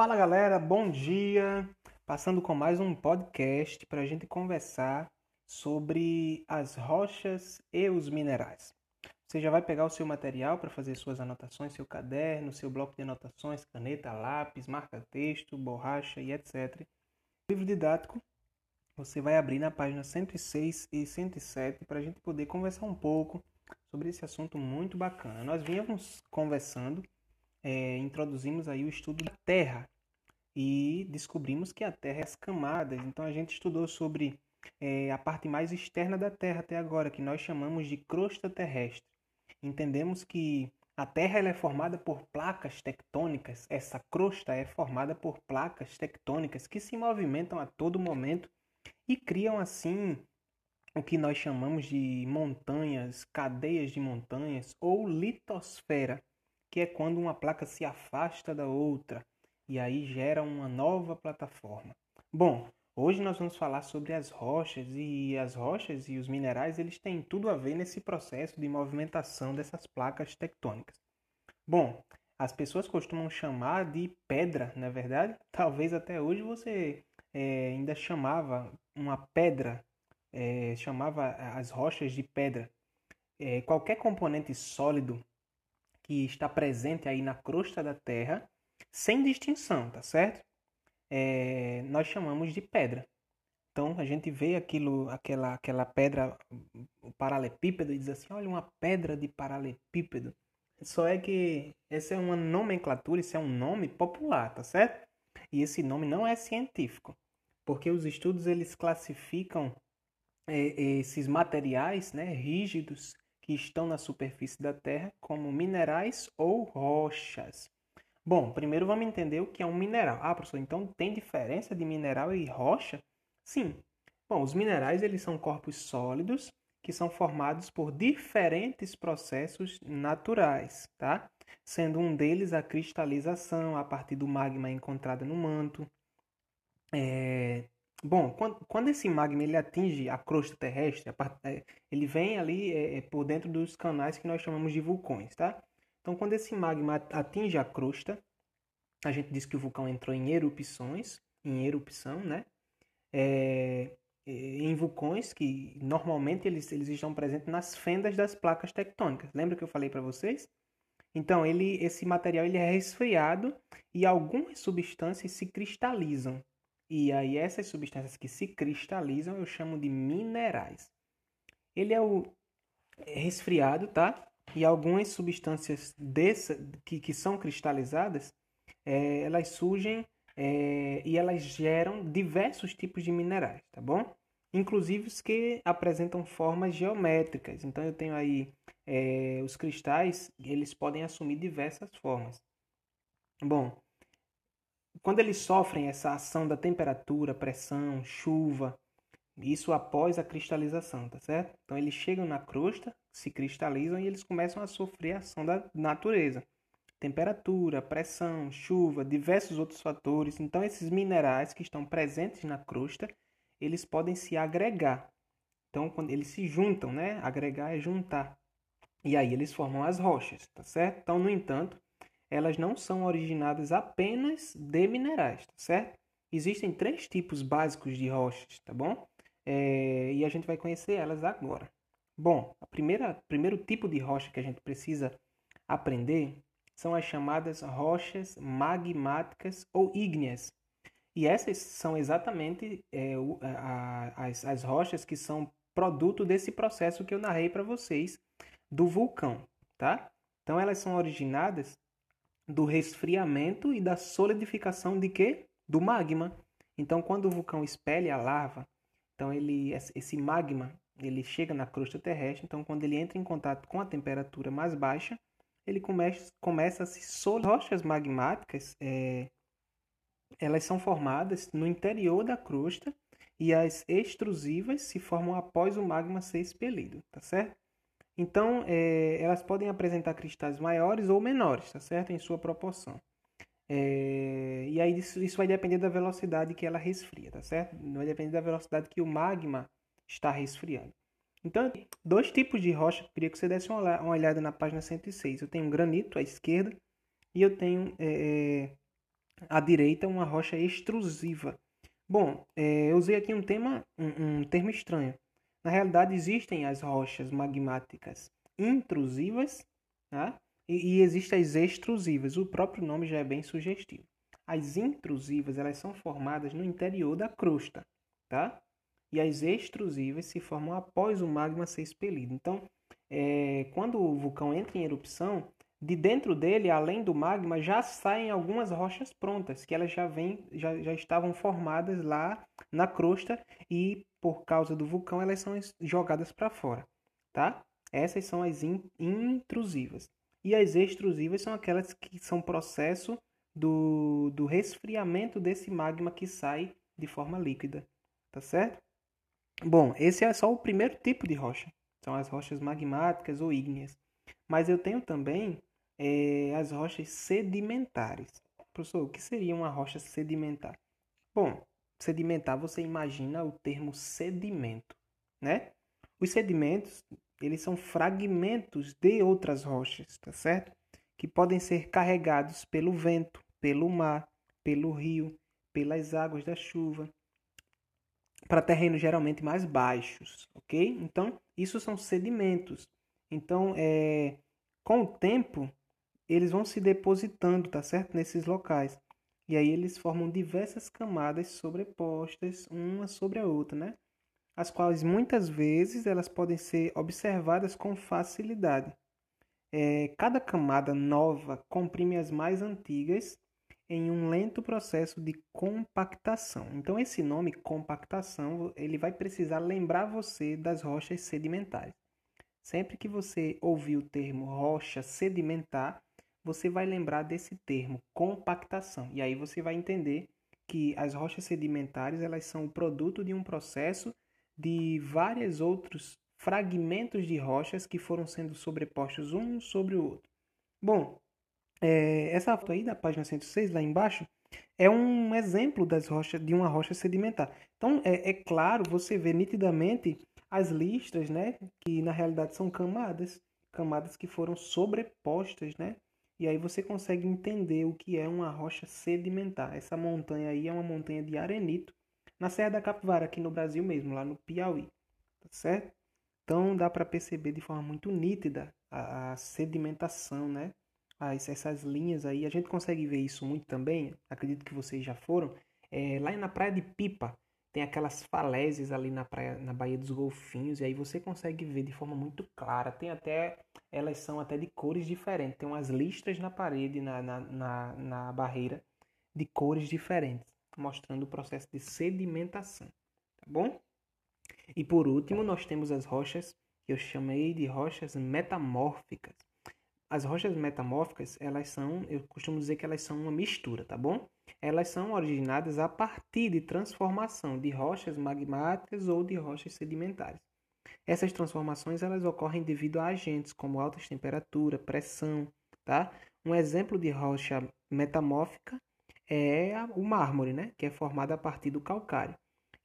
Fala galera, bom dia! Passando com mais um podcast para a gente conversar sobre as rochas e os minerais. Você já vai pegar o seu material para fazer suas anotações, seu caderno, seu bloco de anotações, caneta, lápis, marca-texto, borracha e etc. livro didático você vai abrir na página 106 e 107 para a gente poder conversar um pouco sobre esse assunto muito bacana. Nós vínhamos conversando, é, introduzimos aí o estudo da Terra e descobrimos que a Terra é as camadas. Então a gente estudou sobre é, a parte mais externa da Terra até agora, que nós chamamos de crosta terrestre. Entendemos que a Terra ela é formada por placas tectônicas. Essa crosta é formada por placas tectônicas que se movimentam a todo momento e criam assim o que nós chamamos de montanhas, cadeias de montanhas ou litosfera, que é quando uma placa se afasta da outra e aí gera uma nova plataforma. Bom, hoje nós vamos falar sobre as rochas e as rochas e os minerais, eles têm tudo a ver nesse processo de movimentação dessas placas tectônicas. Bom, as pessoas costumam chamar de pedra, na é verdade? Talvez até hoje você é, ainda chamava uma pedra é, chamava as rochas de pedra. É, qualquer componente sólido que está presente aí na crosta da Terra, sem distinção, tá certo? É, nós chamamos de pedra. Então a gente vê aquilo, aquela, aquela pedra, o paralelepípedo, e diz assim: olha, uma pedra de paralelepípedo. Só é que essa é uma nomenclatura, isso é um nome popular, tá certo? E esse nome não é científico, porque os estudos eles classificam é, esses materiais né, rígidos que estão na superfície da Terra como minerais ou rochas. Bom, primeiro vamos entender o que é um mineral. Ah, professor, então tem diferença de mineral e rocha? Sim. Bom, os minerais eles são corpos sólidos que são formados por diferentes processos naturais, tá? Sendo um deles a cristalização a partir do magma encontrado no manto. É, Bom, quando, quando esse magma ele atinge a crosta terrestre, a é, ele vem ali é, é, por dentro dos canais que nós chamamos de vulcões, tá? Então, quando esse magma atinge a crosta, a gente diz que o vulcão entrou em erupções, em erupção, né? É, em vulcões que normalmente eles, eles estão presentes nas fendas das placas tectônicas. Lembra que eu falei para vocês? Então, ele, esse material ele é resfriado e algumas substâncias se cristalizam. E aí essas substâncias que se cristalizam eu chamo de minerais. Ele é o resfriado, tá? E algumas substâncias dessa, que, que são cristalizadas, é, elas surgem é, e elas geram diversos tipos de minerais, tá bom? Inclusive os que apresentam formas geométricas. Então eu tenho aí é, os cristais, eles podem assumir diversas formas. Bom, quando eles sofrem essa ação da temperatura, pressão, chuva, isso após a cristalização, tá certo? Então eles chegam na crosta, se cristalizam e eles começam a sofrer a ação da natureza. Temperatura, pressão, chuva, diversos outros fatores. Então esses minerais que estão presentes na crosta, eles podem se agregar. Então quando eles se juntam, né? Agregar é juntar. E aí eles formam as rochas, tá certo? Então, no entanto, elas não são originadas apenas de minerais, tá certo? Existem três tipos básicos de rochas, tá bom? É, e a gente vai conhecer elas agora. Bom, a primeira primeiro tipo de rocha que a gente precisa aprender são as chamadas rochas magmáticas ou ígneas. E essas são exatamente é, a, as, as rochas que são produto desse processo que eu narrei para vocês do vulcão, tá? Então elas são originadas do resfriamento e da solidificação de quê? Do magma. Então, quando o vulcão expele a lava, então ele esse magma ele chega na crosta terrestre. Então, quando ele entra em contato com a temperatura mais baixa, ele começa, começa a se solidificar. Rochas magmáticas, é, elas são formadas no interior da crosta e as extrusivas se formam após o magma ser expelido, tá certo? Então, é, elas podem apresentar cristais maiores ou menores, tá certo? Em sua proporção. É, e aí isso, isso vai depender da velocidade que ela resfria, tá certo? Vai depender da velocidade que o magma está resfriando. Então, dois tipos de rocha, queria que você desse uma, uma olhada na página 106. Eu tenho granito à esquerda e eu tenho é, à direita uma rocha extrusiva. Bom, é, eu usei aqui um, tema, um, um termo estranho. Na realidade, existem as rochas magmáticas intrusivas né? e, e existem as extrusivas. O próprio nome já é bem sugestivo. As intrusivas elas são formadas no interior da crosta, tá? E as extrusivas se formam após o magma ser expelido. Então, é, quando o vulcão entra em erupção, de dentro dele, além do magma, já saem algumas rochas prontas, que elas já, vem, já, já estavam formadas lá na crosta e, por causa do vulcão, elas são jogadas para fora, tá? Essas são as intrusivas. E as extrusivas são aquelas que são processo do, do resfriamento desse magma que sai de forma líquida, tá certo? Bom, esse é só o primeiro tipo de rocha, são as rochas magmáticas ou ígneas. Mas eu tenho também é, as rochas sedimentares. Professor, o que seria uma rocha sedimentar? Bom, sedimentar você imagina o termo sedimento, né? Os sedimentos, eles são fragmentos de outras rochas, tá certo? Que podem ser carregados pelo vento, pelo mar, pelo rio, pelas águas da chuva, para terrenos geralmente mais baixos, ok? Então, isso são sedimentos. Então, é, com o tempo, eles vão se depositando, tá certo? Nesses locais. E aí eles formam diversas camadas sobrepostas uma sobre a outra, né? As quais muitas vezes elas podem ser observadas com facilidade. É, cada camada nova comprime as mais antigas em um lento processo de compactação. Então esse nome compactação, ele vai precisar lembrar você das rochas sedimentares. Sempre que você ouvir o termo rocha sedimentar, você vai lembrar desse termo, compactação. E aí você vai entender que as rochas sedimentares elas são o produto de um processo de vários outros fragmentos de rochas que foram sendo sobrepostos um sobre o outro. Bom, é, essa foto aí da página 106, lá embaixo, é um exemplo das rochas de uma rocha sedimentar. Então, é, é claro, você vê nitidamente as listras, né, que na realidade são camadas, camadas que foram sobrepostas, né, e aí você consegue entender o que é uma rocha sedimentar. Essa montanha aí é uma montanha de arenito, na Serra da Capivara, aqui no Brasil mesmo, lá no Piauí. Tá certo? Então dá para perceber de forma muito nítida a, a sedimentação, né? As, essas linhas aí. A gente consegue ver isso muito também, acredito que vocês já foram, é, lá na Praia de Pipa, tem aquelas falésias ali na praia, na Baía dos Golfinhos, e aí você consegue ver de forma muito clara. Tem até, elas são até de cores diferentes. Tem umas listras na parede, na, na, na, na barreira, de cores diferentes, mostrando o processo de sedimentação. Tá bom? E por último, nós temos as rochas que eu chamei de rochas metamórficas. As rochas metamórficas, elas são, eu costumo dizer que elas são uma mistura, tá bom? Elas são originadas a partir de transformação de rochas magmáticas ou de rochas sedimentares. Essas transformações elas ocorrem devido a agentes como altas temperaturas, pressão, tá? Um exemplo de rocha metamórfica é o mármore, né? Que é formado a partir do calcário.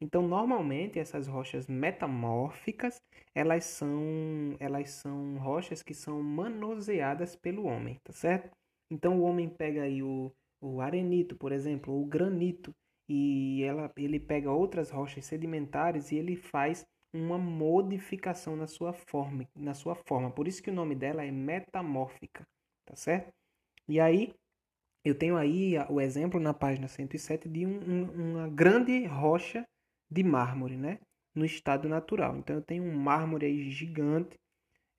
Então, normalmente essas rochas metamórficas, elas são elas são rochas que são manuseadas pelo homem, tá certo? Então o homem pega aí o, o arenito, por exemplo, o granito, e ela, ele pega outras rochas sedimentares e ele faz uma modificação na sua forma, na sua forma. Por isso que o nome dela é metamórfica, tá certo? E aí eu tenho aí o exemplo na página 107 de um, um, uma grande rocha de mármore, né? No estado natural. Então eu tenho um mármore aí gigante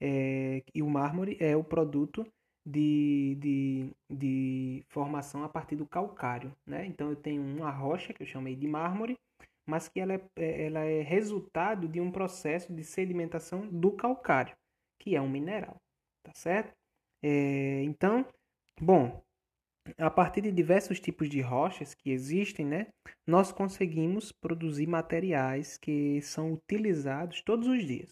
é, e o mármore é o produto de, de, de formação a partir do calcário, né? Então eu tenho uma rocha que eu chamei de mármore, mas que ela é, é, ela é resultado de um processo de sedimentação do calcário, que é um mineral, tá certo? É, então, bom, a partir de diversos tipos de rochas que existem, né, nós conseguimos produzir materiais que são utilizados todos os dias.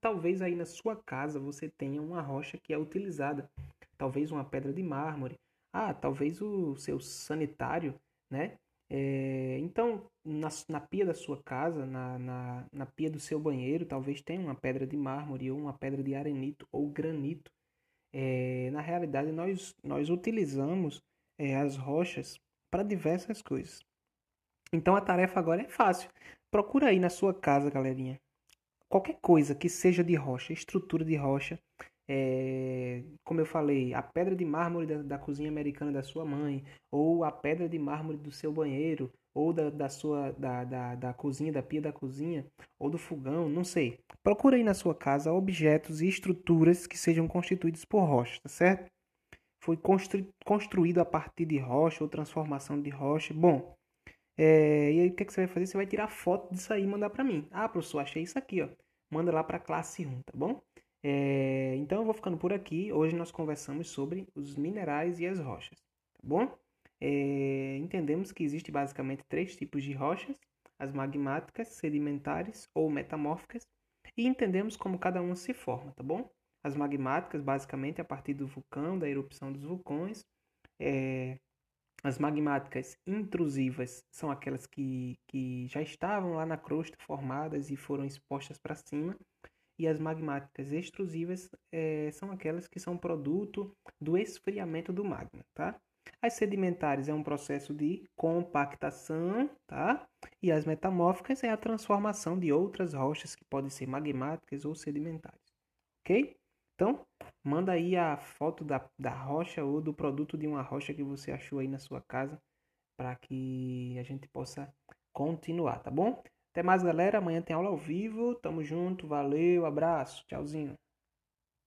Talvez aí na sua casa você tenha uma rocha que é utilizada, talvez uma pedra de mármore, ah, talvez o seu sanitário, né? É, então, na, na, pia da sua casa, na, na, na pia do seu banheiro, talvez tenha uma pedra de mármore ou uma pedra de arenito ou granito é, na realidade, nós, nós utilizamos é, as rochas para diversas coisas. Então a tarefa agora é fácil. Procura aí na sua casa, galerinha, qualquer coisa que seja de rocha, estrutura de rocha, é, como eu falei, a pedra de mármore da, da, cozinha americana da sua mãe, ou a pedra de mármore do seu banheiro, ou da, da sua da, da, da cozinha, da pia da cozinha, ou do fogão, não sei. Procura aí na sua casa objetos e estruturas que sejam constituídos por rocha, tá certo? Foi constru, construído a partir de rocha ou transformação de rocha. Bom, é, e aí o que, que você vai fazer? Você vai tirar foto disso aí e mandar para mim. Ah, professor, achei isso aqui, ó. Manda lá para classe 1, tá bom? É, então eu vou ficando por aqui. Hoje nós conversamos sobre os minerais e as rochas, tá bom? É, entendemos que existe basicamente três tipos de rochas: as magmáticas, sedimentares ou metamórficas, e entendemos como cada uma se forma, tá bom? As magmáticas, basicamente, a partir do vulcão, da erupção dos vulcões. É, as magmáticas intrusivas são aquelas que, que já estavam lá na crosta formadas e foram expostas para cima. E as magmáticas extrusivas é, são aquelas que são produto do esfriamento do magma, tá? As sedimentares é um processo de compactação, tá? E as metamórficas é a transformação de outras rochas que podem ser magmáticas ou sedimentares, ok? Então, manda aí a foto da, da rocha ou do produto de uma rocha que você achou aí na sua casa para que a gente possa continuar, tá bom? Até mais, galera. Amanhã tem aula ao vivo. Tamo junto. Valeu. Abraço. Tchauzinho.